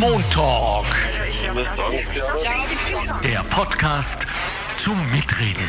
Montalk. Der Podcast zum Mitreden.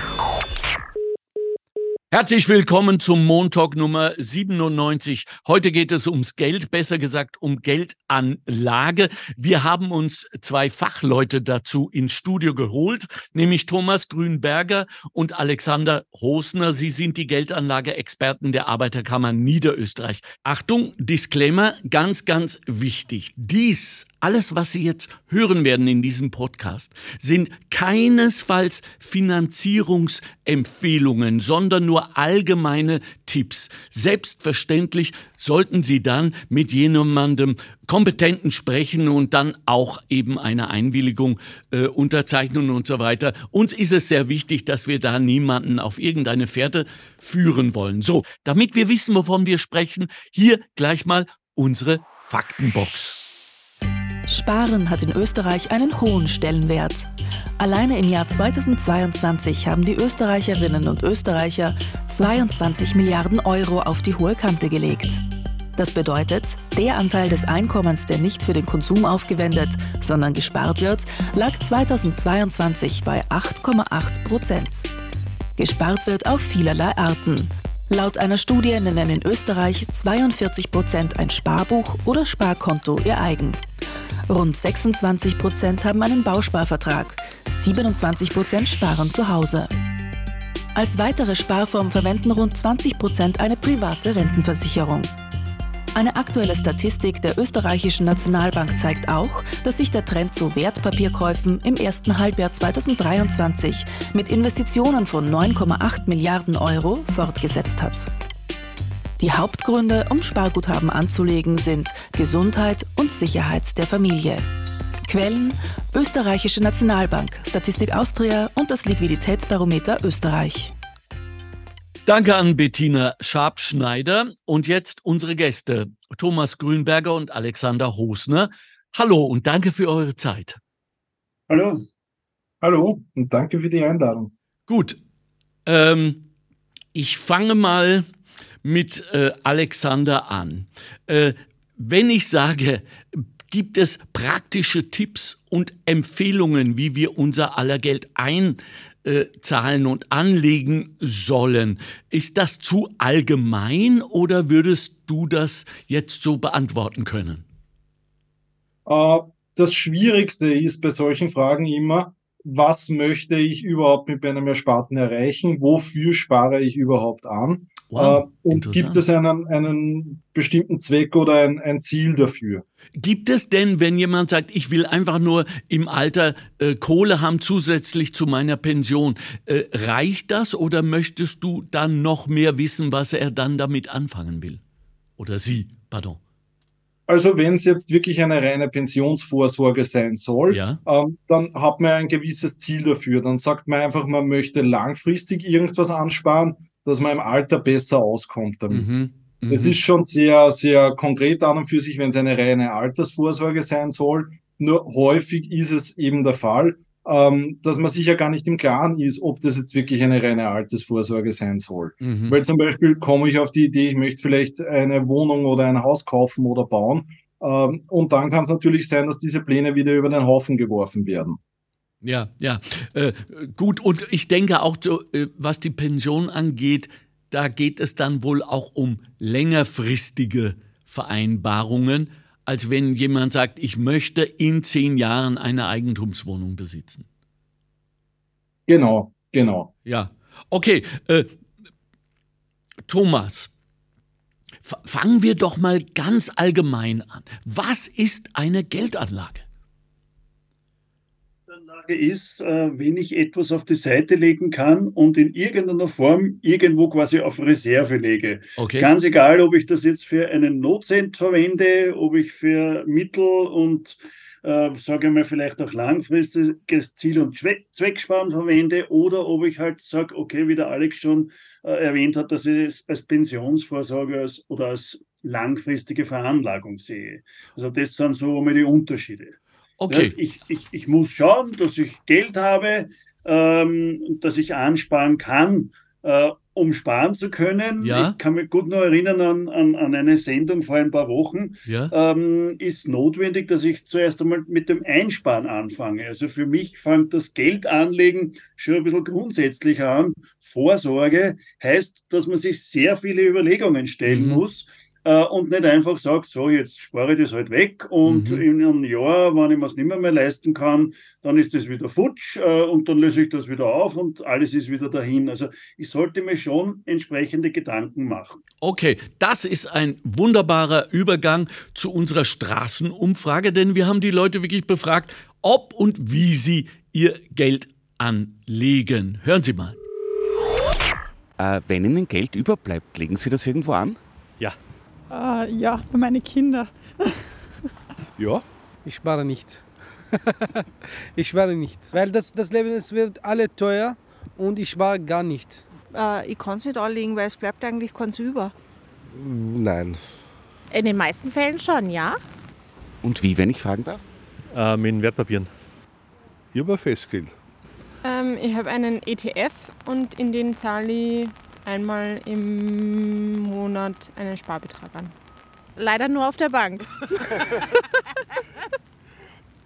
Herzlich willkommen zum Montalk Nummer 97. Heute geht es ums Geld, besser gesagt um Geldanlage. Wir haben uns zwei Fachleute dazu ins Studio geholt, nämlich Thomas Grünberger und Alexander Rosner. Sie sind die Geldanlage-Experten der Arbeiterkammer Niederösterreich. Achtung, Disclaimer, ganz, ganz wichtig. Dies alles, was Sie jetzt hören werden in diesem Podcast, sind keinesfalls Finanzierungsempfehlungen, sondern nur allgemeine Tipps. Selbstverständlich sollten Sie dann mit jemandem Kompetenten sprechen und dann auch eben eine Einwilligung äh, unterzeichnen und so weiter. Uns ist es sehr wichtig, dass wir da niemanden auf irgendeine Fährte führen wollen. So, damit wir wissen, wovon wir sprechen, hier gleich mal unsere Faktenbox. Sparen hat in Österreich einen hohen Stellenwert. Alleine im Jahr 2022 haben die Österreicherinnen und Österreicher 22 Milliarden Euro auf die hohe Kante gelegt. Das bedeutet, der Anteil des Einkommens, der nicht für den Konsum aufgewendet, sondern gespart wird, lag 2022 bei 8,8 Prozent. Gespart wird auf vielerlei Arten. Laut einer Studie nennen in Österreich 42 Prozent ein Sparbuch oder Sparkonto ihr eigen. Rund 26 Prozent haben einen Bausparvertrag, 27 Prozent sparen zu Hause. Als weitere Sparform verwenden rund 20 Prozent eine private Rentenversicherung. Eine aktuelle Statistik der österreichischen Nationalbank zeigt auch, dass sich der Trend zu Wertpapierkäufen im ersten Halbjahr 2023 mit Investitionen von 9,8 Milliarden Euro fortgesetzt hat. Die Hauptgründe, um Sparguthaben anzulegen, sind Gesundheit und Sicherheit der Familie. Quellen: Österreichische Nationalbank, Statistik Austria und das Liquiditätsbarometer Österreich. Danke an Bettina Schabschneider und jetzt unsere Gäste Thomas Grünberger und Alexander Hosner. Hallo und danke für eure Zeit. Hallo. Hallo und danke für die Einladung. Gut. Ähm, ich fange mal mit äh, Alexander an. Äh, wenn ich sage, gibt es praktische Tipps und Empfehlungen, wie wir unser aller Geld einzahlen und anlegen sollen. Ist das zu allgemein oder würdest du das jetzt so beantworten können? Äh, das Schwierigste ist bei solchen Fragen immer, was möchte ich überhaupt mit meinem Ersparten erreichen? Wofür spare ich überhaupt an? Wow, äh, und gibt es einen, einen bestimmten Zweck oder ein, ein, Ziel dafür? Gibt es denn, wenn jemand sagt, ich will einfach nur im Alter äh, Kohle haben zusätzlich zu meiner Pension, äh, reicht das oder möchtest du dann noch mehr wissen, was er dann damit anfangen will? Oder sie, pardon. Also wenn es jetzt wirklich eine reine Pensionsvorsorge sein soll, ja. ähm, dann hat man ein gewisses Ziel dafür. Dann sagt man einfach, man möchte langfristig irgendwas ansparen dass man im Alter besser auskommt damit. Mhm. Mhm. Das ist schon sehr, sehr konkret an und für sich, wenn es eine reine Altersvorsorge sein soll. Nur häufig ist es eben der Fall, ähm, dass man sich ja gar nicht im Klaren ist, ob das jetzt wirklich eine reine Altersvorsorge sein soll. Mhm. Weil zum Beispiel komme ich auf die Idee, ich möchte vielleicht eine Wohnung oder ein Haus kaufen oder bauen. Ähm, und dann kann es natürlich sein, dass diese Pläne wieder über den Haufen geworfen werden. Ja, ja. Äh, gut, und ich denke auch, so, äh, was die Pension angeht, da geht es dann wohl auch um längerfristige Vereinbarungen, als wenn jemand sagt, ich möchte in zehn Jahren eine Eigentumswohnung besitzen. Genau, genau. Ja, okay. Äh, Thomas, fangen wir doch mal ganz allgemein an. Was ist eine Geldanlage? Frage ist, äh, wenn ich etwas auf die Seite legen kann und in irgendeiner Form irgendwo quasi auf Reserve lege. Okay. Ganz egal, ob ich das jetzt für einen Notcent verwende, ob ich für Mittel und äh, sage mal vielleicht auch langfristiges Ziel- und Zwecksparen verwende oder ob ich halt sage, okay, wie der Alex schon äh, erwähnt hat, dass ich es als Pensionsvorsorge als, oder als langfristige Veranlagung sehe. Also das sind so einmal die Unterschiede. Okay. Das heißt, ich, ich, ich muss schauen, dass ich Geld habe, ähm, dass ich ansparen kann. Äh, um sparen zu können, ja. ich kann mich gut noch erinnern an, an, an eine Sendung vor ein paar Wochen, ja. ähm, ist notwendig, dass ich zuerst einmal mit dem Einsparen anfange. Also für mich fängt das Geldanlegen schon ein bisschen grundsätzlicher an. Vorsorge heißt, dass man sich sehr viele Überlegungen stellen mhm. muss äh, und nicht einfach sagt, so, jetzt spare ich das halt weg und mhm. in einem Jahr, wenn ich mir es nicht mehr, mehr leisten kann, dann ist das wieder futsch äh, und dann löse ich das wieder auf und alles ist wieder dahin. Also ich sollte mir schon entsprechende Gedanken machen. Okay, das ist ein wunderbarer Übergang zu unserer Straßenumfrage, denn wir haben die Leute wirklich befragt, ob und wie sie ihr Geld anlegen. Hören Sie mal. Äh, wenn Ihnen Geld überbleibt, legen Sie das irgendwo an? Ja, Uh, ja, bei meinen Kindern. ja, ich spare nicht. ich spare nicht, weil das, das Leben es wird alle teuer und ich spare gar nicht. Uh, ich kann es nicht anlegen, weil es bleibt eigentlich keins über. Nein. In den meisten Fällen schon, ja. Und wie, wenn ich fragen darf? Äh, mit Wertpapieren. Ich habe Festgeld. Ähm, ich habe einen ETF und in den zahle ich einmal im Monat einen Sparbetrag an. Leider nur auf der Bank.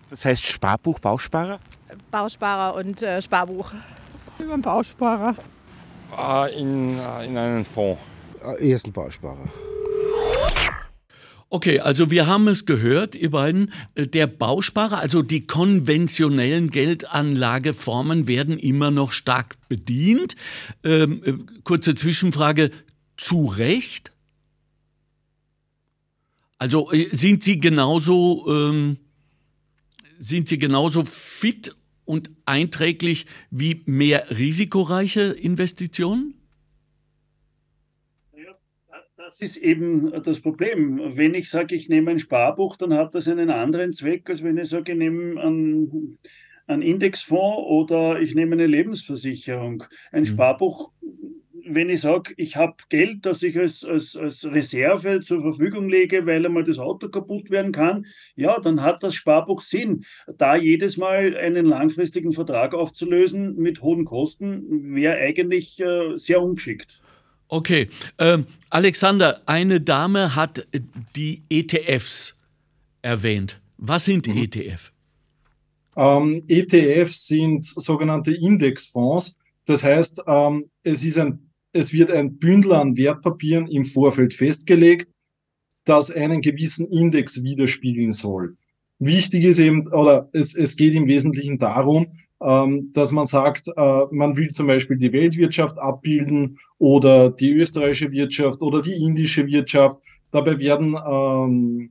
das heißt Sparbuch, Bausparer? Bausparer und äh, Sparbuch. Über einen Bausparer. Ah, in, äh, in einen Fonds. Äh, erst ein Bausparer. Okay, also wir haben es gehört, ihr beiden. Äh, der Bausparer, also die konventionellen Geldanlageformen werden immer noch stark bedient. Ähm, äh, kurze Zwischenfrage, zu Recht? Also äh, sind Sie genauso, ähm, sind Sie genauso fit und einträglich wie mehr risikoreiche Investitionen? Das ist eben das Problem. Wenn ich sage, ich nehme ein Sparbuch, dann hat das einen anderen Zweck, als wenn ich sage, ich nehme einen, einen Indexfonds oder ich nehme eine Lebensversicherung. Ein mhm. Sparbuch, wenn ich sage, ich habe Geld, das ich als, als, als Reserve zur Verfügung lege, weil einmal das Auto kaputt werden kann, ja, dann hat das Sparbuch Sinn. Da jedes Mal einen langfristigen Vertrag aufzulösen mit hohen Kosten, wäre eigentlich äh, sehr ungeschickt. Okay. Ähm, Alexander, eine Dame hat die ETFs erwähnt. Was sind mhm. ETF? Ähm, ETFs sind sogenannte Indexfonds. Das heißt, ähm, es, ist ein, es wird ein Bündel an Wertpapieren im Vorfeld festgelegt, das einen gewissen Index widerspiegeln soll. Wichtig ist eben, oder es, es geht im Wesentlichen darum, ähm, dass man sagt, äh, man will zum Beispiel die Weltwirtschaft abbilden oder die österreichische Wirtschaft oder die indische Wirtschaft. Dabei werden ähm,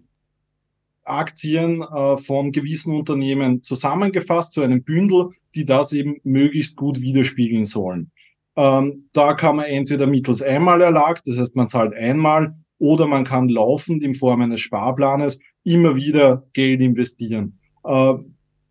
Aktien äh, von gewissen Unternehmen zusammengefasst zu einem Bündel, die das eben möglichst gut widerspiegeln sollen. Ähm, da kann man entweder mittels Einmalerlag, das heißt man zahlt einmal, oder man kann laufend in Form eines Sparplanes immer wieder Geld investieren. Äh,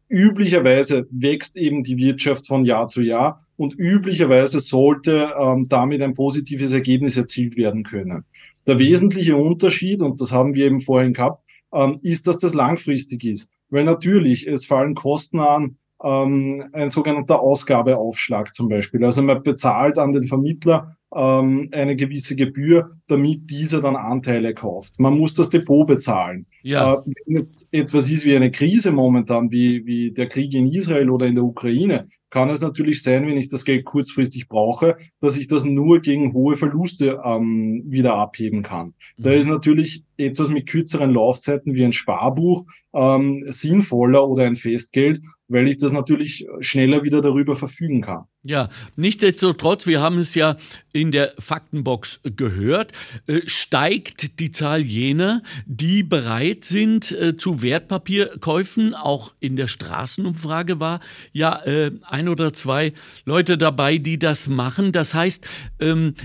üblicherweise wächst eben die Wirtschaft von Jahr zu Jahr und üblicherweise sollte ähm, damit ein positives Ergebnis erzielt werden können. Der wesentliche Unterschied, und das haben wir eben vorhin gehabt, ähm, ist, dass das langfristig ist. Weil natürlich, es fallen Kosten an, ähm, ein sogenannter Ausgabeaufschlag zum Beispiel. Also man bezahlt an den Vermittler ähm, eine gewisse Gebühr, damit dieser dann Anteile kauft. Man muss das Depot bezahlen. Ja. Äh, wenn jetzt etwas ist wie eine Krise momentan, wie, wie der Krieg in Israel oder in der Ukraine, kann es natürlich sein, wenn ich das Geld kurzfristig brauche, dass ich das nur gegen hohe Verluste ähm, wieder abheben kann. Mhm. Da ist natürlich etwas mit kürzeren Laufzeiten wie ein Sparbuch ähm, sinnvoller oder ein Festgeld, weil ich das natürlich schneller wieder darüber verfügen kann. Ja, nichtsdestotrotz, wir haben es ja in der Faktenbox gehört, äh, steigt die Zahl jener, die bereit sind äh, zu Wertpapierkäufen. Auch in der Straßenumfrage war ja äh, ein oder zwei Leute dabei, die das machen. Das heißt, ähm,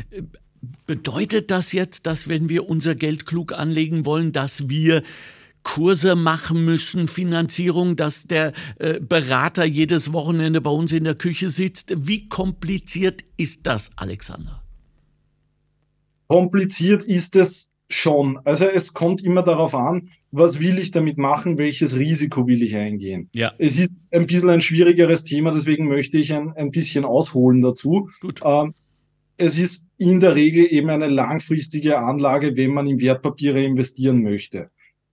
bedeutet das jetzt, dass wenn wir unser Geld klug anlegen wollen, dass wir Kurse machen müssen, Finanzierung, dass der äh, Berater jedes Wochenende bei uns in der Küche sitzt. Wie kompliziert ist das, Alexander? Kompliziert ist es schon. Also es kommt immer darauf an, was will ich damit machen, welches Risiko will ich eingehen. Ja. Es ist ein bisschen ein schwierigeres Thema, deswegen möchte ich ein, ein bisschen ausholen dazu. Gut. Ähm, es ist in der Regel eben eine langfristige Anlage, wenn man in Wertpapiere investieren möchte.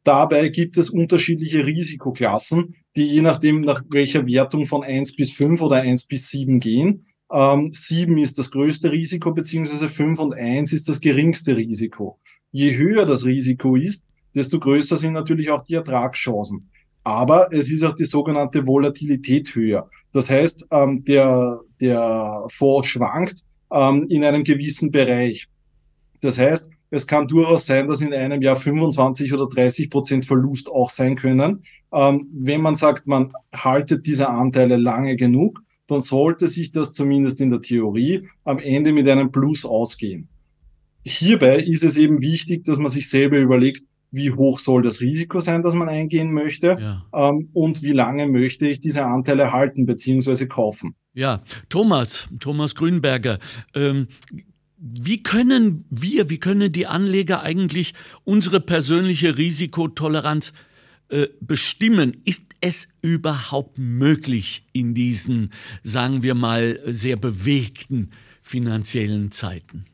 Dabei gibt es unterschiedliche Risikoklassen, die je nachdem nach welcher Wertung von 1 bis 5 oder 1 bis 7 gehen. Ähm, 7 ist das größte Risiko, beziehungsweise 5 und 1 ist das geringste Risiko. Je höher das Risiko ist, desto größer sind natürlich auch die Ertragschancen. Aber es ist auch die sogenannte Volatilität höher. Das heißt, ähm, der, der Fonds schwankt ähm, in einem gewissen Bereich. Das heißt, es kann durchaus sein, dass in einem Jahr 25 oder 30 Prozent Verlust auch sein können. Ähm, wenn man sagt, man haltet diese Anteile lange genug, dann sollte sich das zumindest in der Theorie am Ende mit einem Plus ausgehen. Hierbei ist es eben wichtig, dass man sich selber überlegt, wie hoch soll das Risiko sein, das man eingehen möchte ja. ähm, und wie lange möchte ich diese Anteile halten bzw. kaufen. Ja, Thomas, Thomas Grünberger, ähm, wie können wir, wie können die Anleger eigentlich unsere persönliche Risikotoleranz äh, bestimmen? Ist es überhaupt möglich in diesen, sagen wir mal, sehr bewegten finanziellen Zeiten?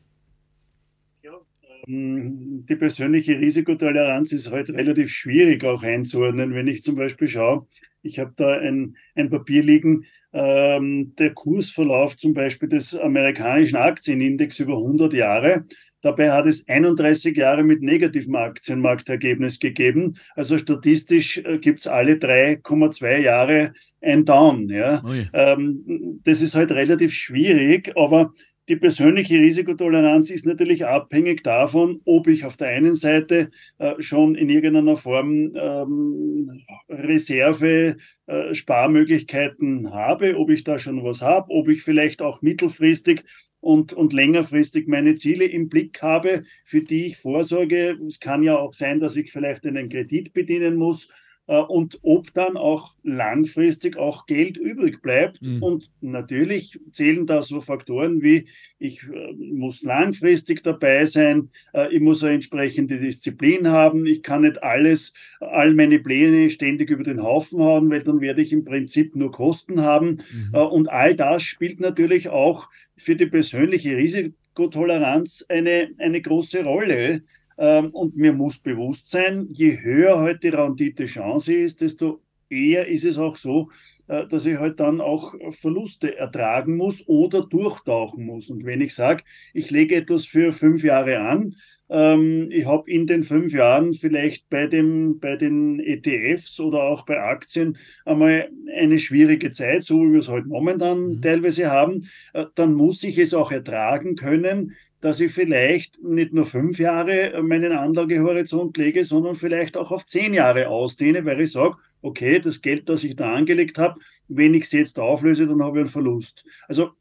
Ähm, die persönliche Risikotoleranz ist heute relativ schwierig auch einzuordnen. Wenn ich zum Beispiel schaue, ich habe da ein, ein Papier liegen, ähm, der Kursverlauf zum Beispiel des amerikanischen Aktienindex über 100 Jahre. Dabei hat es 31 Jahre mit negativem Aktienmarktergebnis gegeben. Also statistisch äh, gibt es alle 3,2 Jahre ein Down. Ja. Ähm, das ist halt relativ schwierig, aber die persönliche Risikotoleranz ist natürlich abhängig davon, ob ich auf der einen Seite äh, schon in irgendeiner Form ähm, Reserve, äh, Sparmöglichkeiten habe, ob ich da schon was habe, ob ich vielleicht auch mittelfristig und, und längerfristig meine Ziele im Blick habe, für die ich vorsorge. Es kann ja auch sein, dass ich vielleicht einen Kredit bedienen muss und ob dann auch langfristig auch Geld übrig bleibt. Mhm. Und natürlich zählen da so Faktoren wie, ich äh, muss langfristig dabei sein, äh, ich muss eine entsprechende Disziplin haben, ich kann nicht alles, all meine Pläne ständig über den Haufen hauen, weil dann werde ich im Prinzip nur Kosten haben. Mhm. Und all das spielt natürlich auch für die persönliche Risikotoleranz eine, eine große Rolle. Ähm, und mir muss bewusst sein, je höher halt die Rendite-Chance ist, desto eher ist es auch so, äh, dass ich halt dann auch Verluste ertragen muss oder durchtauchen muss. Und wenn ich sage, ich lege etwas für fünf Jahre an, ähm, ich habe in den fünf Jahren vielleicht bei, dem, bei den ETFs oder auch bei Aktien einmal eine schwierige Zeit, so wie wir es heute momentan mhm. teilweise haben, äh, dann muss ich es auch ertragen können, dass ich vielleicht nicht nur fünf Jahre meinen Anlagehorizont lege, sondern vielleicht auch auf zehn Jahre ausdehne, weil ich sage, okay, das Geld, das ich da angelegt habe, wenn ich es jetzt auflöse, dann habe ich einen Verlust. Also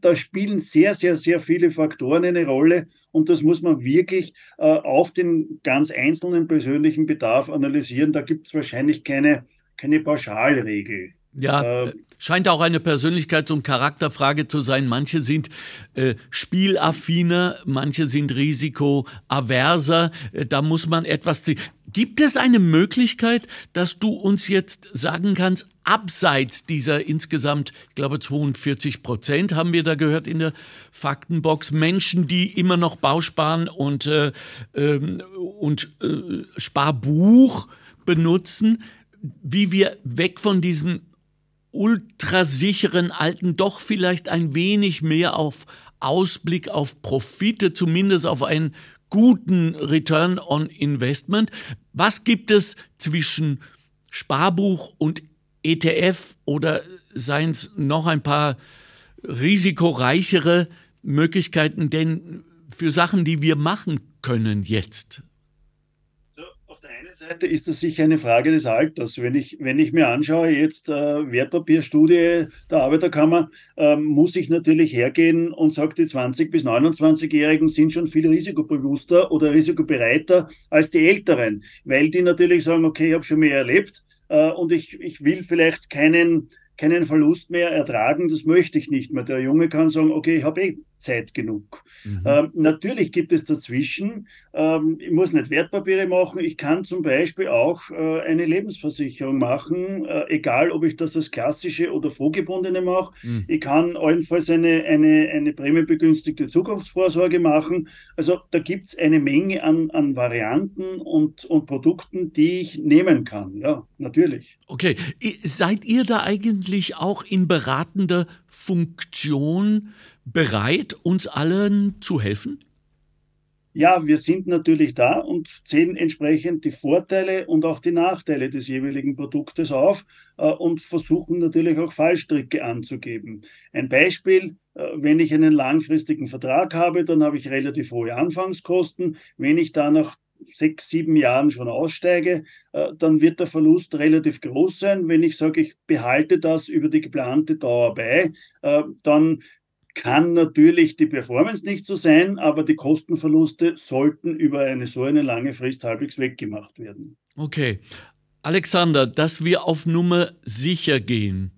da spielen sehr, sehr, sehr viele Faktoren eine Rolle und das muss man wirklich äh, auf den ganz einzelnen persönlichen Bedarf analysieren. Da gibt es wahrscheinlich keine, keine Pauschalregel. Ja, äh, scheint auch eine Persönlichkeits- und Charakterfrage zu sein. Manche sind äh, spielaffiner, manche sind risikoaverser. Äh, da muss man etwas. Gibt es eine Möglichkeit, dass du uns jetzt sagen kannst, abseits dieser insgesamt, ich glaube 42 Prozent haben wir da gehört in der Faktenbox, Menschen, die immer noch Bausparen und, äh, ähm, und äh, Sparbuch benutzen, wie wir weg von diesem ultrasicheren alten doch vielleicht ein wenig mehr auf Ausblick auf Profite, zumindest auf einen guten Return on Investment. Was gibt es zwischen Sparbuch und ETF oder seien es noch ein paar risikoreichere Möglichkeiten denn für Sachen, die wir machen können jetzt? Seite ist das sicher eine Frage des Alters. Wenn ich, wenn ich mir anschaue, jetzt äh, Wertpapierstudie der Arbeiterkammer, äh, muss ich natürlich hergehen und sage, die 20- bis 29-Jährigen sind schon viel risikobewusster oder risikobereiter als die Älteren, weil die natürlich sagen, okay, ich habe schon mehr erlebt äh, und ich, ich will vielleicht keinen, keinen Verlust mehr ertragen, das möchte ich nicht mehr. Der Junge kann sagen, okay, ich habe eh Zeit genug. Mhm. Ähm, natürlich gibt es dazwischen, ähm, ich muss nicht Wertpapiere machen, ich kann zum Beispiel auch äh, eine Lebensversicherung machen, äh, egal ob ich das als klassische oder vorgebundene mache. Mhm. Ich kann allenfalls eine, eine, eine prämienbegünstigte Zukunftsvorsorge machen. Also da gibt es eine Menge an, an Varianten und, und Produkten, die ich nehmen kann. Ja, natürlich. Okay, seid ihr da eigentlich auch in beratender Funktion? bereit, uns allen zu helfen? Ja, wir sind natürlich da und zählen entsprechend die Vorteile und auch die Nachteile des jeweiligen Produktes auf äh, und versuchen natürlich auch Fallstricke anzugeben. Ein Beispiel, äh, wenn ich einen langfristigen Vertrag habe, dann habe ich relativ hohe Anfangskosten. Wenn ich da nach sechs, sieben Jahren schon aussteige, äh, dann wird der Verlust relativ groß sein. Wenn ich sage, ich behalte das über die geplante Dauer bei, äh, dann kann natürlich die Performance nicht so sein, aber die Kostenverluste sollten über eine so eine lange Frist halbwegs weggemacht werden. Okay. Alexander, dass wir auf Nummer sicher gehen.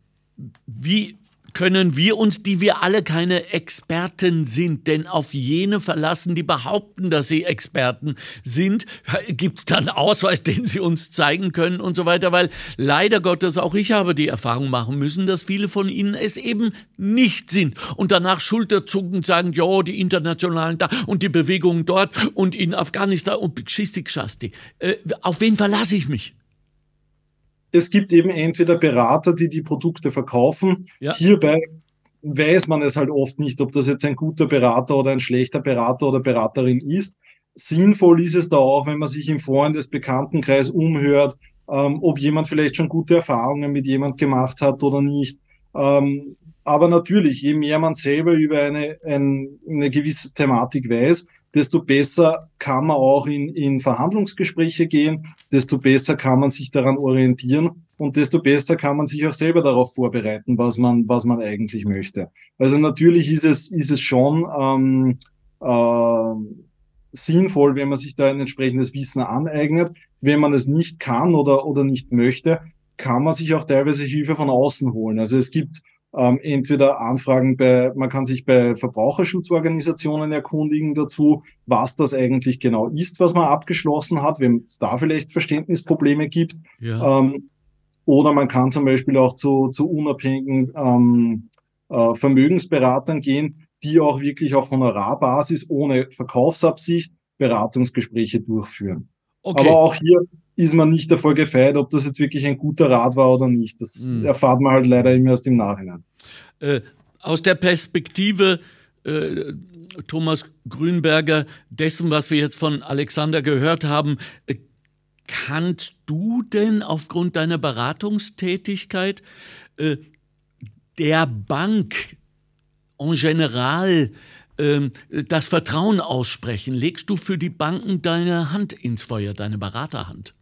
Wie können wir uns, die wir alle keine Experten sind, denn auf jene verlassen, die behaupten, dass sie Experten sind, gibt es dann Ausweis, den sie uns zeigen können und so weiter, weil leider Gottes auch ich habe die Erfahrung machen müssen, dass viele von ihnen es eben nicht sind und danach schulterzuckend sagen, ja, die internationalen da und die Bewegungen dort und in Afghanistan und Schistik Schasti. Äh, auf wen verlasse ich mich? Es gibt eben entweder Berater, die die Produkte verkaufen. Ja. Hierbei weiß man es halt oft nicht, ob das jetzt ein guter Berater oder ein schlechter Berater oder Beraterin ist. Sinnvoll ist es da auch, wenn man sich im Freundes Bekanntenkreis umhört, ähm, ob jemand vielleicht schon gute Erfahrungen mit jemand gemacht hat oder nicht. Ähm, aber natürlich, je mehr man selber über eine, ein, eine gewisse Thematik weiß, desto besser kann man auch in, in Verhandlungsgespräche gehen, desto besser kann man sich daran orientieren und desto besser kann man sich auch selber darauf vorbereiten, was man, was man eigentlich möchte. Also natürlich ist es, ist es schon ähm, äh, sinnvoll, wenn man sich da ein entsprechendes Wissen aneignet. Wenn man es nicht kann oder, oder nicht möchte, kann man sich auch teilweise Hilfe von außen holen. Also es gibt ähm, entweder Anfragen bei, man kann sich bei Verbraucherschutzorganisationen erkundigen dazu, was das eigentlich genau ist, was man abgeschlossen hat, wenn es da vielleicht Verständnisprobleme gibt. Ja. Ähm, oder man kann zum Beispiel auch zu, zu unabhängigen ähm, äh, Vermögensberatern gehen, die auch wirklich auf Honorarbasis ohne Verkaufsabsicht Beratungsgespräche durchführen. Okay. Aber auch hier ist man nicht davor gefeit, ob das jetzt wirklich ein guter Rat war oder nicht. Das mhm. erfahrt man halt leider immer erst im Nachhinein. Äh, aus der Perspektive äh, Thomas Grünberger, dessen, was wir jetzt von Alexander gehört haben, äh, kannst du denn aufgrund deiner Beratungstätigkeit äh, der Bank en general das Vertrauen aussprechen? Legst du für die Banken deine Hand ins Feuer, deine Beraterhand?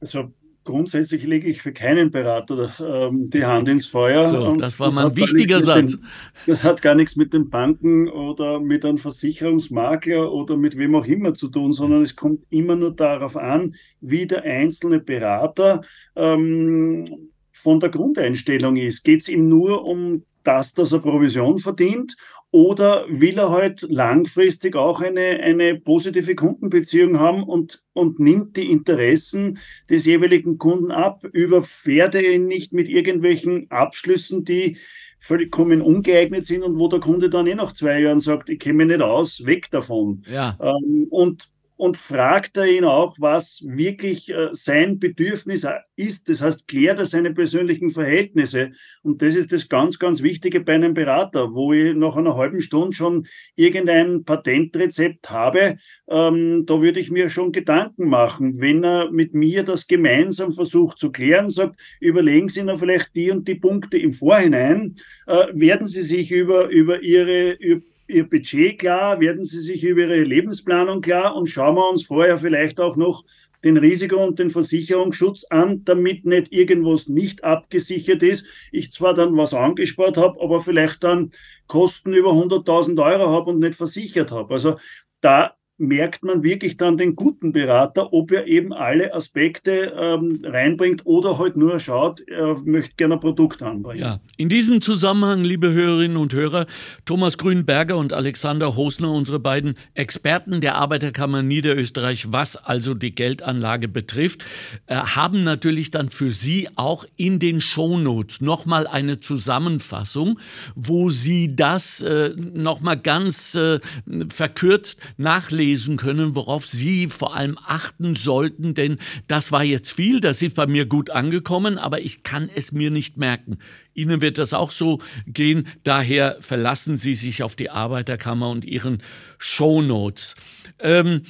Also grundsätzlich lege ich für keinen Berater ähm, die Hand ins Feuer. So, das war das mal ein wichtiger Satz. Den, das hat gar nichts mit den Banken oder mit einem Versicherungsmakler oder mit wem auch immer zu tun, sondern es kommt immer nur darauf an, wie der einzelne Berater ähm, von der Grundeinstellung ist. Geht es ihm nur um das, dass er Provision verdient oder will er halt langfristig auch eine, eine positive Kundenbeziehung haben und, und nimmt die Interessen des jeweiligen Kunden ab, überfährt er ihn nicht mit irgendwelchen Abschlüssen, die vollkommen ungeeignet sind und wo der Kunde dann eh nach zwei Jahren sagt, ich kenne mich nicht aus, weg davon. Ja. Ähm, und und fragt er ihn auch, was wirklich äh, sein Bedürfnis ist. Das heißt, klärt er seine persönlichen Verhältnisse. Und das ist das ganz, ganz Wichtige bei einem Berater, wo ich nach einer halben Stunde schon irgendein Patentrezept habe. Ähm, da würde ich mir schon Gedanken machen. Wenn er mit mir das gemeinsam versucht zu klären, sagt, überlegen Sie noch vielleicht die und die Punkte im Vorhinein, äh, werden Sie sich über, über Ihre, über Ihr Budget klar, werden Sie sich über Ihre Lebensplanung klar und schauen wir uns vorher vielleicht auch noch den Risiko- und den Versicherungsschutz an, damit nicht irgendwas nicht abgesichert ist. Ich zwar dann was angespart habe, aber vielleicht dann Kosten über 100.000 Euro habe und nicht versichert habe. Also da merkt man wirklich dann den guten Berater, ob er eben alle Aspekte ähm, reinbringt oder halt nur schaut, er möchte gerne ein Produkt anbringen. Ja, in diesem Zusammenhang, liebe Hörerinnen und Hörer, Thomas Grünberger und Alexander Hosner, unsere beiden Experten der Arbeiterkammer Niederösterreich, was also die Geldanlage betrifft, äh, haben natürlich dann für Sie auch in den Shownotes nochmal eine Zusammenfassung, wo Sie das äh, nochmal ganz äh, verkürzt nachlesen nachlesen können, worauf Sie vor allem achten sollten, denn das war jetzt viel, das ist bei mir gut angekommen, aber ich kann es mir nicht merken. Ihnen wird das auch so gehen, daher verlassen Sie sich auf die Arbeiterkammer und ihren Shownotes. Ähm,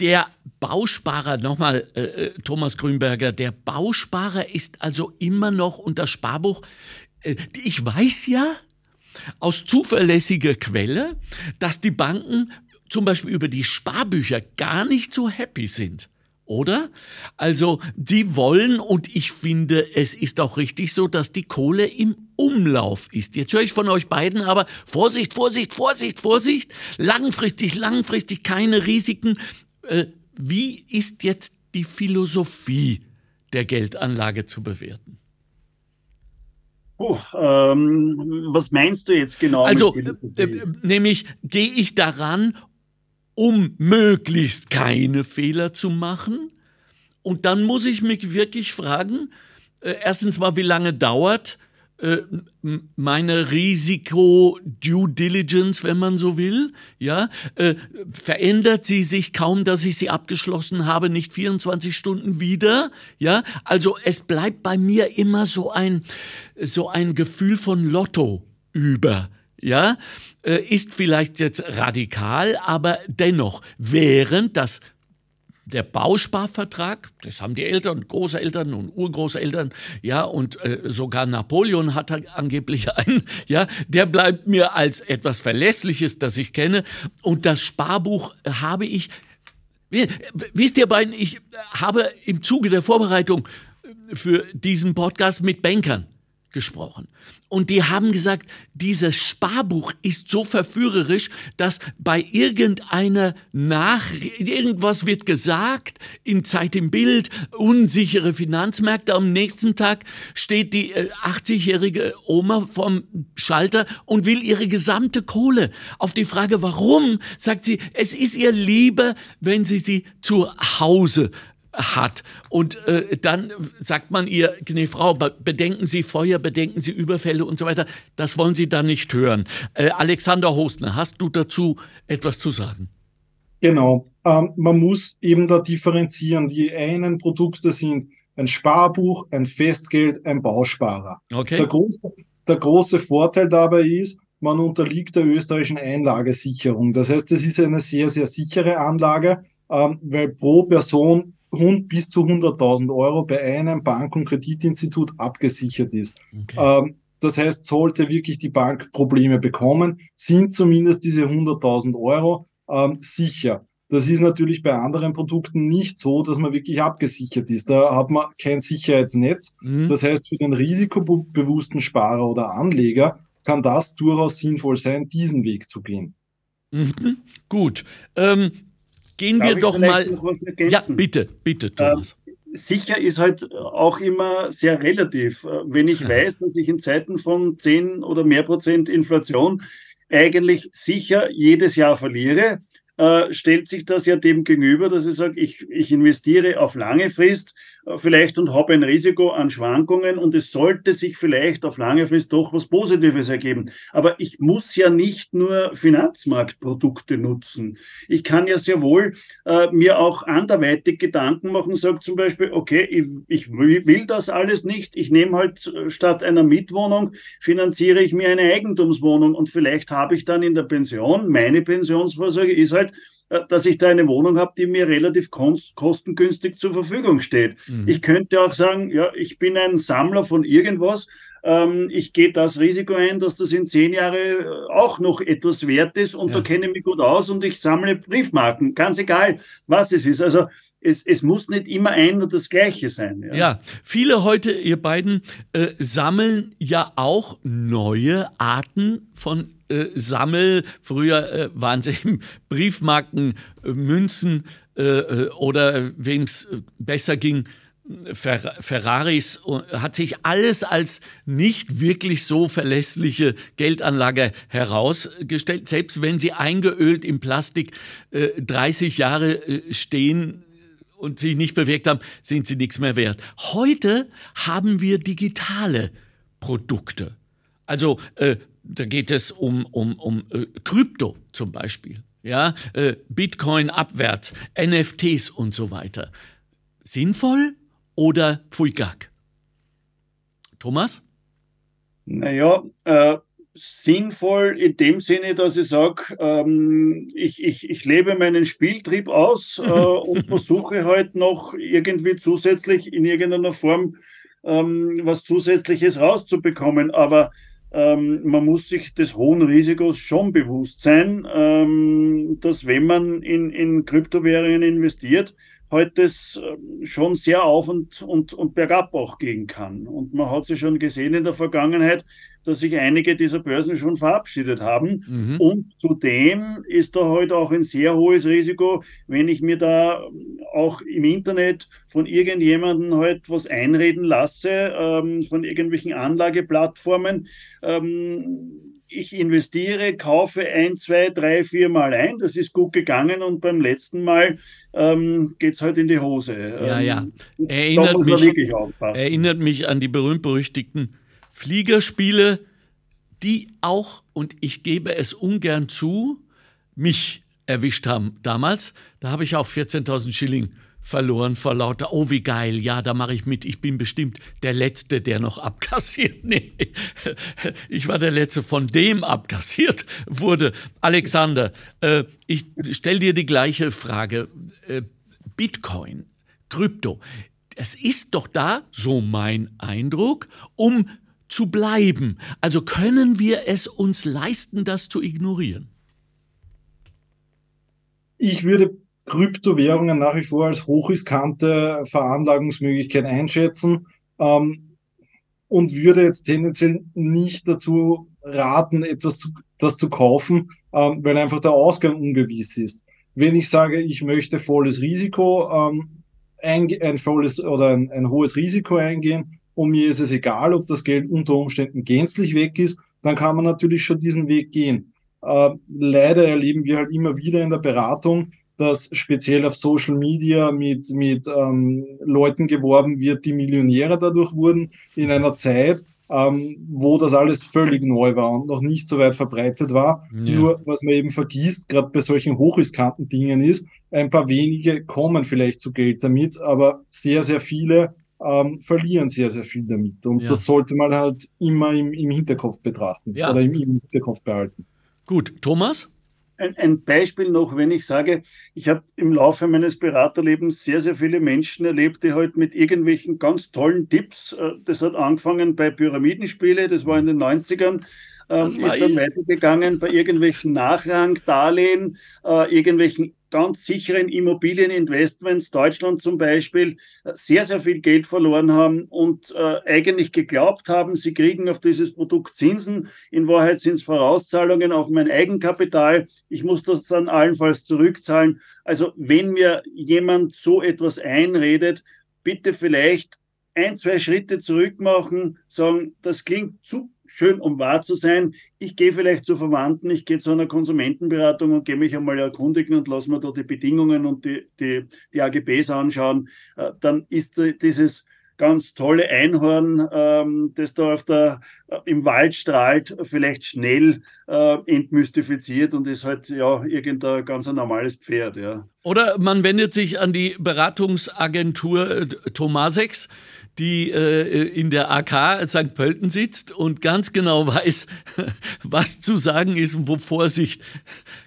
der Bausparer, nochmal äh, äh, Thomas Grünberger, der Bausparer ist also immer noch unter Sparbuch. Äh, ich weiß ja aus zuverlässiger Quelle, dass die Banken zum Beispiel über die Sparbücher gar nicht so happy sind. Oder? Also, die wollen, und ich finde, es ist auch richtig so, dass die Kohle im Umlauf ist. Jetzt höre ich von euch beiden aber Vorsicht, Vorsicht, Vorsicht, Vorsicht. Langfristig, langfristig keine Risiken. Äh, wie ist jetzt die Philosophie der Geldanlage zu bewerten? Oh, ähm, was meinst du jetzt genau? Also, äh, äh, nämlich gehe ich daran, um möglichst keine Fehler zu machen. Und dann muss ich mich wirklich fragen, äh, erstens mal, wie lange dauert äh, meine Risiko-Due Diligence, wenn man so will, ja, äh, verändert sie sich kaum, dass ich sie abgeschlossen habe, nicht 24 Stunden wieder, ja, also es bleibt bei mir immer so ein, so ein Gefühl von Lotto über, ja, äh, ist vielleicht jetzt radikal, aber dennoch, während das der Bausparvertrag, das haben die Eltern, Großeltern und Urgroßeltern, ja, und äh, sogar Napoleon hat angeblich einen, ja, der bleibt mir als etwas Verlässliches, das ich kenne. Und das Sparbuch habe ich, wisst ihr beiden, ich habe im Zuge der Vorbereitung für diesen Podcast mit Bankern gesprochen. Und die haben gesagt, dieses Sparbuch ist so verführerisch, dass bei irgendeiner Nach irgendwas wird gesagt in Zeit im Bild, unsichere Finanzmärkte. Am nächsten Tag steht die 80-jährige äh, Oma vorm Schalter und will ihre gesamte Kohle. Auf die Frage, warum, sagt sie, es ist ihr lieber, wenn sie sie zu Hause hat. Und äh, dann sagt man ihr, nee, Frau, bedenken Sie Feuer, bedenken Sie Überfälle und so weiter. Das wollen Sie dann nicht hören. Äh, Alexander Hostner, hast du dazu etwas zu sagen? Genau. Ähm, man muss eben da differenzieren. Die einen Produkte sind ein Sparbuch, ein Festgeld, ein Bausparer. Okay. Der große, der große Vorteil dabei ist, man unterliegt der österreichischen Einlagesicherung. Das heißt, es ist eine sehr, sehr sichere Anlage, ähm, weil pro Person bis zu 100.000 Euro bei einem Bank- und Kreditinstitut abgesichert ist. Okay. Ähm, das heißt, sollte wirklich die Bank Probleme bekommen, sind zumindest diese 100.000 Euro ähm, sicher. Das ist natürlich bei anderen Produkten nicht so, dass man wirklich abgesichert ist. Da hat man kein Sicherheitsnetz. Mhm. Das heißt, für den risikobewussten Sparer oder Anleger kann das durchaus sinnvoll sein, diesen Weg zu gehen. Mhm. Gut. Ähm, Gehen Darf wir doch mal. Ja, bitte, bitte, ähm, Thomas. Ähm, sicher ist halt auch immer sehr relativ. Wenn ich weiß, dass ich in Zeiten von 10 oder mehr Prozent Inflation eigentlich sicher jedes Jahr verliere, äh, stellt sich das ja dem gegenüber, dass ich sage, ich, ich investiere auf lange Frist äh, vielleicht und habe ein Risiko an Schwankungen und es sollte sich vielleicht auf lange Frist doch was Positives ergeben. Aber ich muss ja nicht nur Finanzmarktprodukte nutzen. Ich kann ja sehr wohl äh, mir auch anderweitig Gedanken machen, sage zum Beispiel, okay, ich, ich will das alles nicht, ich nehme halt statt einer Mietwohnung, finanziere ich mir eine Eigentumswohnung und vielleicht habe ich dann in der Pension, meine Pensionsvorsorge ist halt, äh, dass ich da eine Wohnung habe, die mir relativ kostengünstig zur Verfügung steht. Mhm. Ich könnte auch sagen, ja, ich bin ein Sammler von irgendwas. Ähm, ich gehe das Risiko ein, dass das in zehn Jahren äh, auch noch etwas wert ist und ja. da kenne ich mich gut aus und ich sammle Briefmarken. Ganz egal, was es ist. Also es, es muss nicht immer ein und das Gleiche sein. Ja, ja viele heute, ihr beiden, äh, sammeln ja auch neue Arten von Sammel. Früher äh, waren es eben Briefmarken, äh, Münzen äh, äh oder wem es besser ging, Fer Ferraris hat sich alles als nicht wirklich so verlässliche Geldanlage herausgestellt. Selbst wenn sie eingeölt im Plastik äh, 30 Jahre äh, stehen und sich nicht bewegt haben, sind sie nichts mehr wert. Heute haben wir digitale Produkte. Also äh, da geht es um, um, um äh, Krypto zum Beispiel. Ja, äh, Bitcoin abwärts, NFTs und so weiter. Sinnvoll? oder Pfui-Gag? Thomas? Naja, äh, sinnvoll in dem Sinne, dass ich sage, ähm, ich, ich, ich lebe meinen Spieltrieb aus äh, und versuche halt noch irgendwie zusätzlich in irgendeiner Form ähm, was Zusätzliches rauszubekommen. Aber ähm, man muss sich des hohen Risikos schon bewusst sein, ähm, dass wenn man in, in Kryptowährungen investiert, heute es ähm, schon sehr auf und, und, und bergab auch gehen kann. Und man hat sich schon gesehen in der Vergangenheit, dass sich einige dieser Börsen schon verabschiedet haben. Mhm. Und zudem ist da heute auch ein sehr hohes Risiko, wenn ich mir da auch im Internet von irgendjemandem halt was einreden lasse, ähm, von irgendwelchen Anlageplattformen. Ähm, ich investiere, kaufe ein, zwei, drei, vier Mal ein. Das ist gut gegangen und beim letzten Mal ähm, geht es halt in die Hose. Ja, ja. Ähm, erinnert mich, erinnert mich an die berühmt-berüchtigten Fliegerspiele, die auch, und ich gebe es ungern zu, mich erwischt haben damals. Da habe ich auch 14.000 Schilling verloren vor lauter, oh wie geil, ja, da mache ich mit, ich bin bestimmt der Letzte, der noch abkassiert. Nee, ich war der Letzte, von dem abkassiert wurde. Alexander, äh, ich stelle dir die gleiche Frage. Äh, Bitcoin, Krypto, es ist doch da, so mein Eindruck, um zu bleiben. Also können wir es uns leisten, das zu ignorieren? Ich würde Kryptowährungen nach wie vor als hochriskante Veranlagungsmöglichkeit einschätzen ähm, und würde jetzt tendenziell nicht dazu raten, etwas zu, das zu kaufen, ähm, weil einfach der Ausgang ungewiss ist. Wenn ich sage, ich möchte volles Risiko, ähm, ein, ein volles oder ein, ein hohes Risiko eingehen und mir ist es egal, ob das Geld unter Umständen gänzlich weg ist, dann kann man natürlich schon diesen Weg gehen. Äh, leider erleben wir halt immer wieder in der Beratung, dass speziell auf Social Media mit, mit ähm, Leuten geworben wird, die Millionäre dadurch wurden, in einer Zeit, ähm, wo das alles völlig neu war und noch nicht so weit verbreitet war. Ja. Nur was man eben vergisst, gerade bei solchen hochriskanten Dingen ist, ein paar wenige kommen vielleicht zu Geld damit, aber sehr, sehr viele ähm, verlieren sehr, sehr viel damit. Und ja. das sollte man halt immer im, im Hinterkopf betrachten ja. oder im, im Hinterkopf behalten. Gut, Thomas? Ein, ein Beispiel noch, wenn ich sage, ich habe im Laufe meines Beraterlebens sehr, sehr viele Menschen erlebt, die halt mit irgendwelchen ganz tollen Tipps, äh, das hat angefangen bei Pyramidenspiele, das war in den 90ern, ähm, ist dann weitergegangen bei irgendwelchen Nachrangdarlehen, äh, irgendwelchen ganz sicheren Immobilieninvestments, Deutschland zum Beispiel, äh, sehr, sehr viel Geld verloren haben und äh, eigentlich geglaubt haben, sie kriegen auf dieses Produkt Zinsen. In Wahrheit sind es Vorauszahlungen auf mein Eigenkapital. Ich muss das dann allenfalls zurückzahlen. Also wenn mir jemand so etwas einredet, bitte vielleicht ein, zwei Schritte zurück machen, sagen, das klingt zu schön, um wahr zu sein. Ich gehe vielleicht zu Verwandten, ich gehe zu einer Konsumentenberatung und gehe mich einmal erkundigen und lasse mir da die Bedingungen und die, die, die AGBs anschauen. Äh, dann ist dieses ganz tolle Einhorn, ähm, das da auf der, äh, im Wald strahlt, vielleicht schnell äh, entmystifiziert und ist halt ja irgendein ganz normales Pferd. Ja. Oder man wendet sich an die Beratungsagentur Tomasex die äh, in der AK St. Pölten sitzt und ganz genau weiß, was zu sagen ist und wo Vorsicht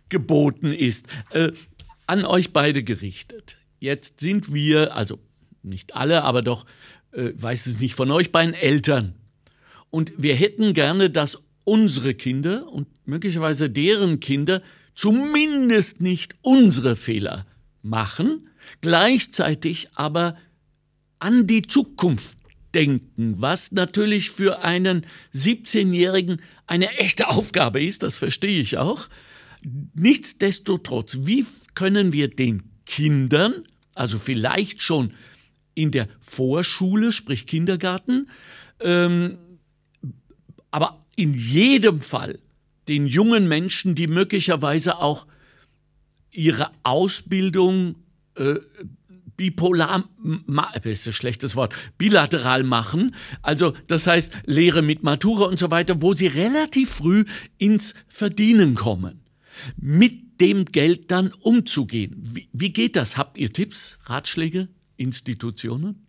geboten ist. Äh, an euch beide gerichtet. Jetzt sind wir, also nicht alle, aber doch, äh, weiß es nicht von euch beiden Eltern. Und wir hätten gerne, dass unsere Kinder und möglicherweise deren Kinder zumindest nicht unsere Fehler machen, gleichzeitig aber an die Zukunft umdenken, was natürlich für einen 17-Jährigen eine echte Aufgabe ist, das verstehe ich auch. Nichtsdestotrotz, wie können wir den Kindern, also vielleicht schon in der Vorschule, sprich Kindergarten, ähm, aber in jedem Fall den jungen Menschen, die möglicherweise auch ihre Ausbildung äh, bipolar, ist ein schlechtes Wort, bilateral machen. Also das heißt Lehre mit Matura und so weiter, wo sie relativ früh ins Verdienen kommen. Mit dem Geld dann umzugehen. Wie, wie geht das? Habt ihr Tipps, Ratschläge, Institutionen?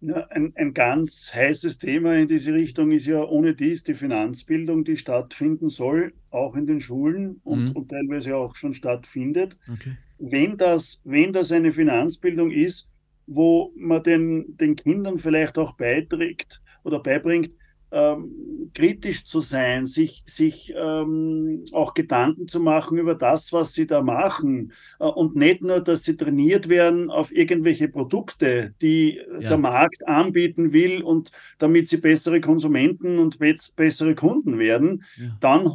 Ja, ein, ein ganz heißes Thema in diese Richtung ist ja ohne dies die Finanzbildung, die stattfinden soll, auch in den Schulen und, mhm. und teilweise auch schon stattfindet. Okay. Wenn, das, wenn das eine Finanzbildung ist, wo man den, den Kindern vielleicht auch beiträgt oder beibringt, ähm, kritisch zu sein, sich, sich ähm, auch Gedanken zu machen über das, was sie da machen äh, und nicht nur, dass sie trainiert werden auf irgendwelche Produkte, die ja. der Markt anbieten will und damit sie bessere Konsumenten und bessere Kunden werden, ja. dann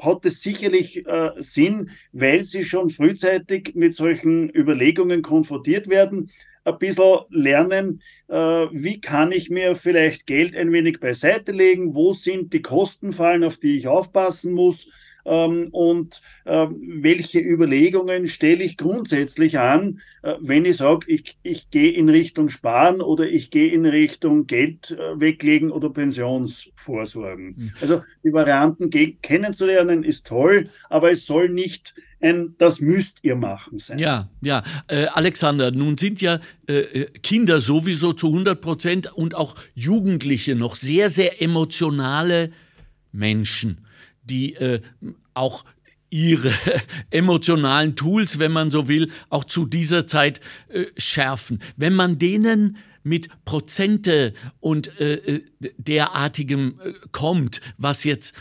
hat es sicherlich äh, Sinn, weil sie schon frühzeitig mit solchen Überlegungen konfrontiert werden ein bisschen lernen, äh, wie kann ich mir vielleicht Geld ein wenig beiseite legen, wo sind die Kostenfallen, auf die ich aufpassen muss ähm, und ähm, welche Überlegungen stelle ich grundsätzlich an, äh, wenn ich sage, ich, ich gehe in Richtung Sparen oder ich gehe in Richtung Geld äh, weglegen oder Pensionsvorsorgen. Mhm. Also die Varianten kennenzulernen ist toll, aber es soll nicht ein Das müsst ihr machen sein. Ja, ja. Äh, Alexander, nun sind ja äh, äh Kinder sowieso zu 100 Prozent und auch Jugendliche noch sehr, sehr emotionale Menschen die äh, auch ihre emotionalen Tools, wenn man so will, auch zu dieser Zeit äh, schärfen. Wenn man denen mit Prozente und äh, äh derartigem äh, kommt, was jetzt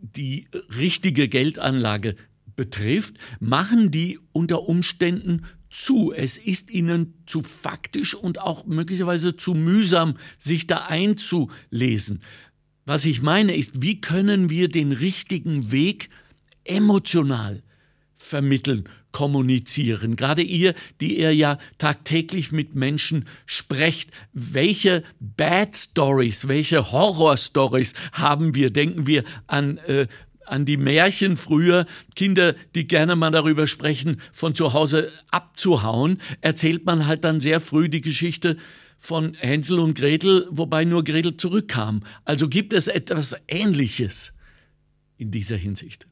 die richtige Geldanlage betrifft, machen die unter Umständen zu. Es ist ihnen zu faktisch und auch möglicherweise zu mühsam, sich da einzulesen. Was ich meine ist, wie können wir den richtigen Weg emotional vermitteln, kommunizieren. Gerade ihr, die ihr ja tagtäglich mit Menschen sprecht, welche Bad Stories, welche Horror Stories haben wir? Denken wir an äh, an die Märchen früher, Kinder, die gerne mal darüber sprechen, von zu Hause abzuhauen, erzählt man halt dann sehr früh die Geschichte von Hänsel und Gretel, wobei nur Gretel zurückkam. Also gibt es etwas Ähnliches in dieser Hinsicht.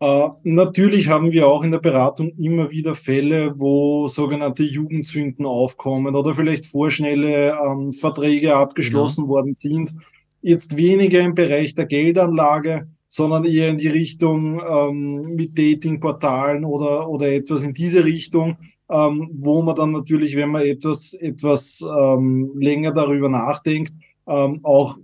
Uh, natürlich haben wir auch in der Beratung immer wieder Fälle, wo sogenannte Jugendzünden aufkommen oder vielleicht vorschnelle ähm, Verträge abgeschlossen genau. worden sind. Jetzt weniger im Bereich der Geldanlage, sondern eher in die Richtung ähm, mit Datingportalen oder, oder etwas in diese Richtung, ähm, wo man dann natürlich, wenn man etwas, etwas ähm, länger darüber nachdenkt, ähm, auch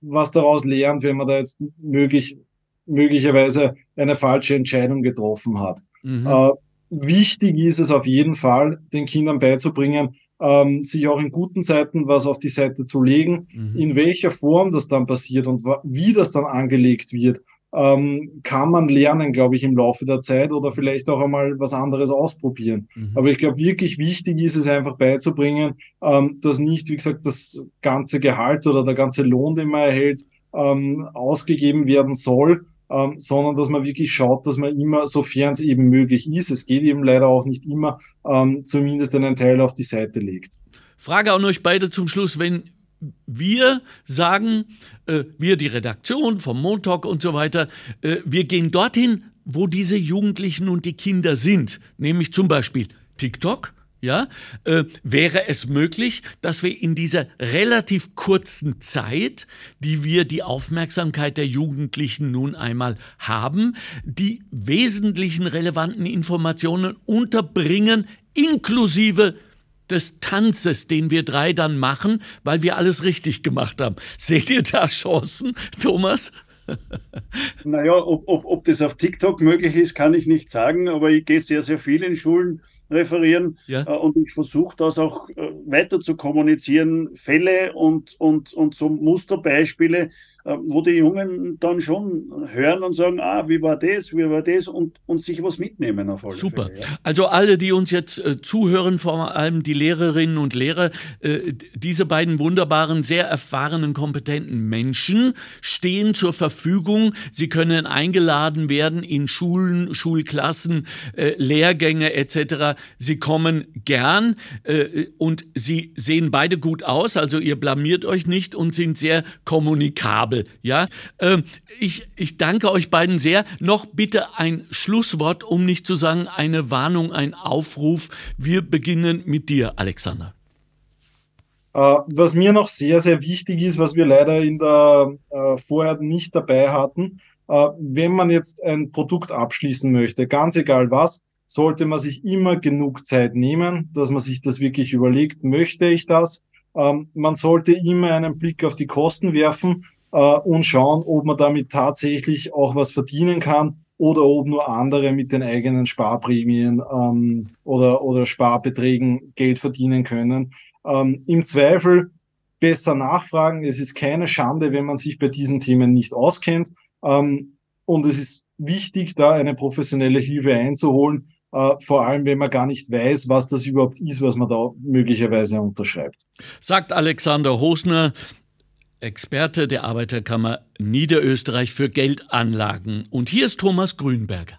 was daraus lernt, wenn man da jetzt möglich, möglicherweise eine falsche Entscheidung getroffen hat. Mhm. Äh, wichtig ist es auf jeden Fall, den Kindern beizubringen, ähm, sich auch in guten Zeiten was auf die Seite zu legen, mhm. in welcher Form das dann passiert und wie das dann angelegt wird ähm, kann man lernen, glaube ich, im Laufe der Zeit oder vielleicht auch einmal was anderes ausprobieren. Mhm. Aber ich glaube, wirklich wichtig ist es einfach beizubringen, ähm, dass nicht, wie gesagt, das ganze Gehalt oder der ganze Lohn, den man erhält, ähm, ausgegeben werden soll, ähm, sondern dass man wirklich schaut, dass man immer, sofern es eben möglich ist, es geht eben leider auch nicht immer, ähm, zumindest einen Teil auf die Seite legt. Frage an euch beide zum Schluss, wenn wir sagen, äh, wir die Redaktion vom Montag und so weiter, äh, wir gehen dorthin, wo diese Jugendlichen und die Kinder sind, nämlich zum Beispiel TikTok. Ja, äh, wäre es möglich, dass wir in dieser relativ kurzen Zeit, die wir die Aufmerksamkeit der Jugendlichen nun einmal haben, die wesentlichen relevanten Informationen unterbringen, inklusive des Tanzes, den wir drei dann machen, weil wir alles richtig gemacht haben. Seht ihr da Chancen, Thomas? Naja, ob, ob, ob das auf TikTok möglich ist, kann ich nicht sagen, aber ich gehe sehr, sehr viel in Schulen referieren. Ja. Äh, und ich versuche das auch äh, weiter zu kommunizieren, Fälle und, und, und so Musterbeispiele, äh, wo die Jungen dann schon hören und sagen, ah, wie war das, wie war das und, und sich was mitnehmen auf alle Super. Fälle, ja. Also alle, die uns jetzt äh, zuhören, vor allem die Lehrerinnen und Lehrer, äh, diese beiden wunderbaren, sehr erfahrenen, kompetenten Menschen stehen zur Verfügung. Sie können eingeladen werden in Schulen, Schulklassen, äh, Lehrgänge etc. Sie kommen gern äh, und sie sehen beide gut aus, also ihr blamiert euch nicht und sind sehr kommunikabel. Kabel. Ja, ähm, ich, ich danke euch beiden sehr. Noch bitte ein Schlusswort, um nicht zu sagen eine Warnung, ein Aufruf. Wir beginnen mit dir, Alexander. Äh, was mir noch sehr, sehr wichtig ist, was wir leider in der äh, vorher nicht dabei hatten, äh, wenn man jetzt ein Produkt abschließen möchte, ganz egal was, sollte man sich immer genug Zeit nehmen, dass man sich das wirklich überlegt, möchte ich das? Ähm, man sollte immer einen Blick auf die Kosten werfen äh, und schauen, ob man damit tatsächlich auch was verdienen kann oder ob nur andere mit den eigenen Sparprämien ähm, oder, oder Sparbeträgen Geld verdienen können. Ähm, Im Zweifel besser nachfragen. Es ist keine Schande, wenn man sich bei diesen Themen nicht auskennt. Ähm, und es ist wichtig, da eine professionelle Hilfe einzuholen, äh, vor allem wenn man gar nicht weiß, was das überhaupt ist, was man da möglicherweise unterschreibt. Sagt Alexander Hosner, Experte der Arbeiterkammer Niederösterreich für Geldanlagen. Und hier ist Thomas Grünberger.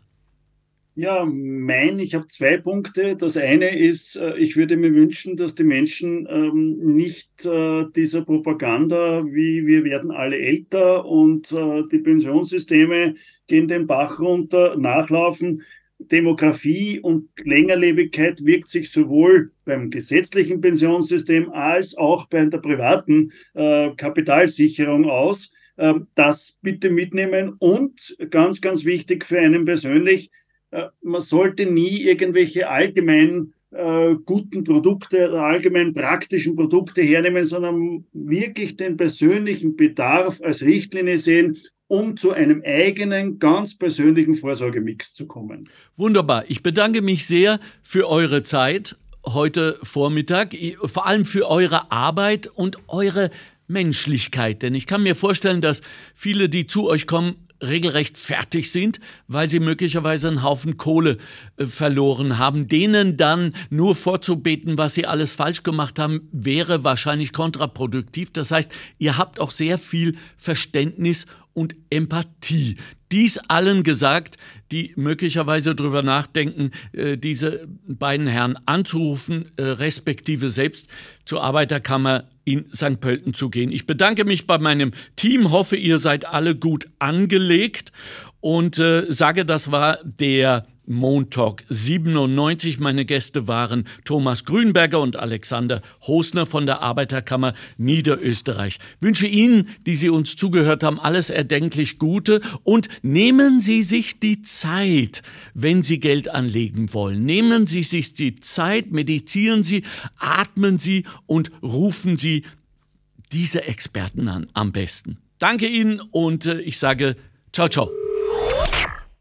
Ja, mein, ich habe zwei Punkte. Das eine ist, äh, ich würde mir wünschen, dass die Menschen ähm, nicht äh, dieser Propaganda, wie wir werden alle älter und äh, die Pensionssysteme gehen den Bach runter, nachlaufen. Demografie und Längerlebigkeit wirkt sich sowohl beim gesetzlichen Pensionssystem als auch bei der privaten äh, Kapitalsicherung aus. Äh, das bitte mitnehmen und ganz, ganz wichtig für einen persönlich, äh, man sollte nie irgendwelche allgemeinen äh, guten Produkte, allgemein praktischen Produkte hernehmen, sondern wirklich den persönlichen Bedarf als Richtlinie sehen um zu einem eigenen, ganz persönlichen Vorsorgemix zu kommen. Wunderbar. Ich bedanke mich sehr für eure Zeit heute Vormittag, vor allem für eure Arbeit und eure Menschlichkeit. Denn ich kann mir vorstellen, dass viele, die zu euch kommen, regelrecht fertig sind, weil sie möglicherweise einen Haufen Kohle äh, verloren haben. Denen dann nur vorzubeten, was sie alles falsch gemacht haben, wäre wahrscheinlich kontraproduktiv. Das heißt, ihr habt auch sehr viel Verständnis und Empathie. Dies allen gesagt, die möglicherweise darüber nachdenken, äh, diese beiden Herren anzurufen, äh, respektive selbst zur Arbeiterkammer in St. Pölten zu gehen. Ich bedanke mich bei meinem Team, hoffe, ihr seid alle gut angelegt und äh, sage, das war der Montalk 97. Meine Gäste waren Thomas Grünberger und Alexander Hosner von der Arbeiterkammer Niederösterreich. Ich wünsche Ihnen, die Sie uns zugehört haben, alles erdenklich Gute und nehmen Sie sich die Zeit, wenn Sie Geld anlegen wollen. Nehmen Sie sich die Zeit, meditieren Sie, atmen Sie und rufen Sie diese Experten an am besten. Danke Ihnen und äh, ich sage ciao, ciao.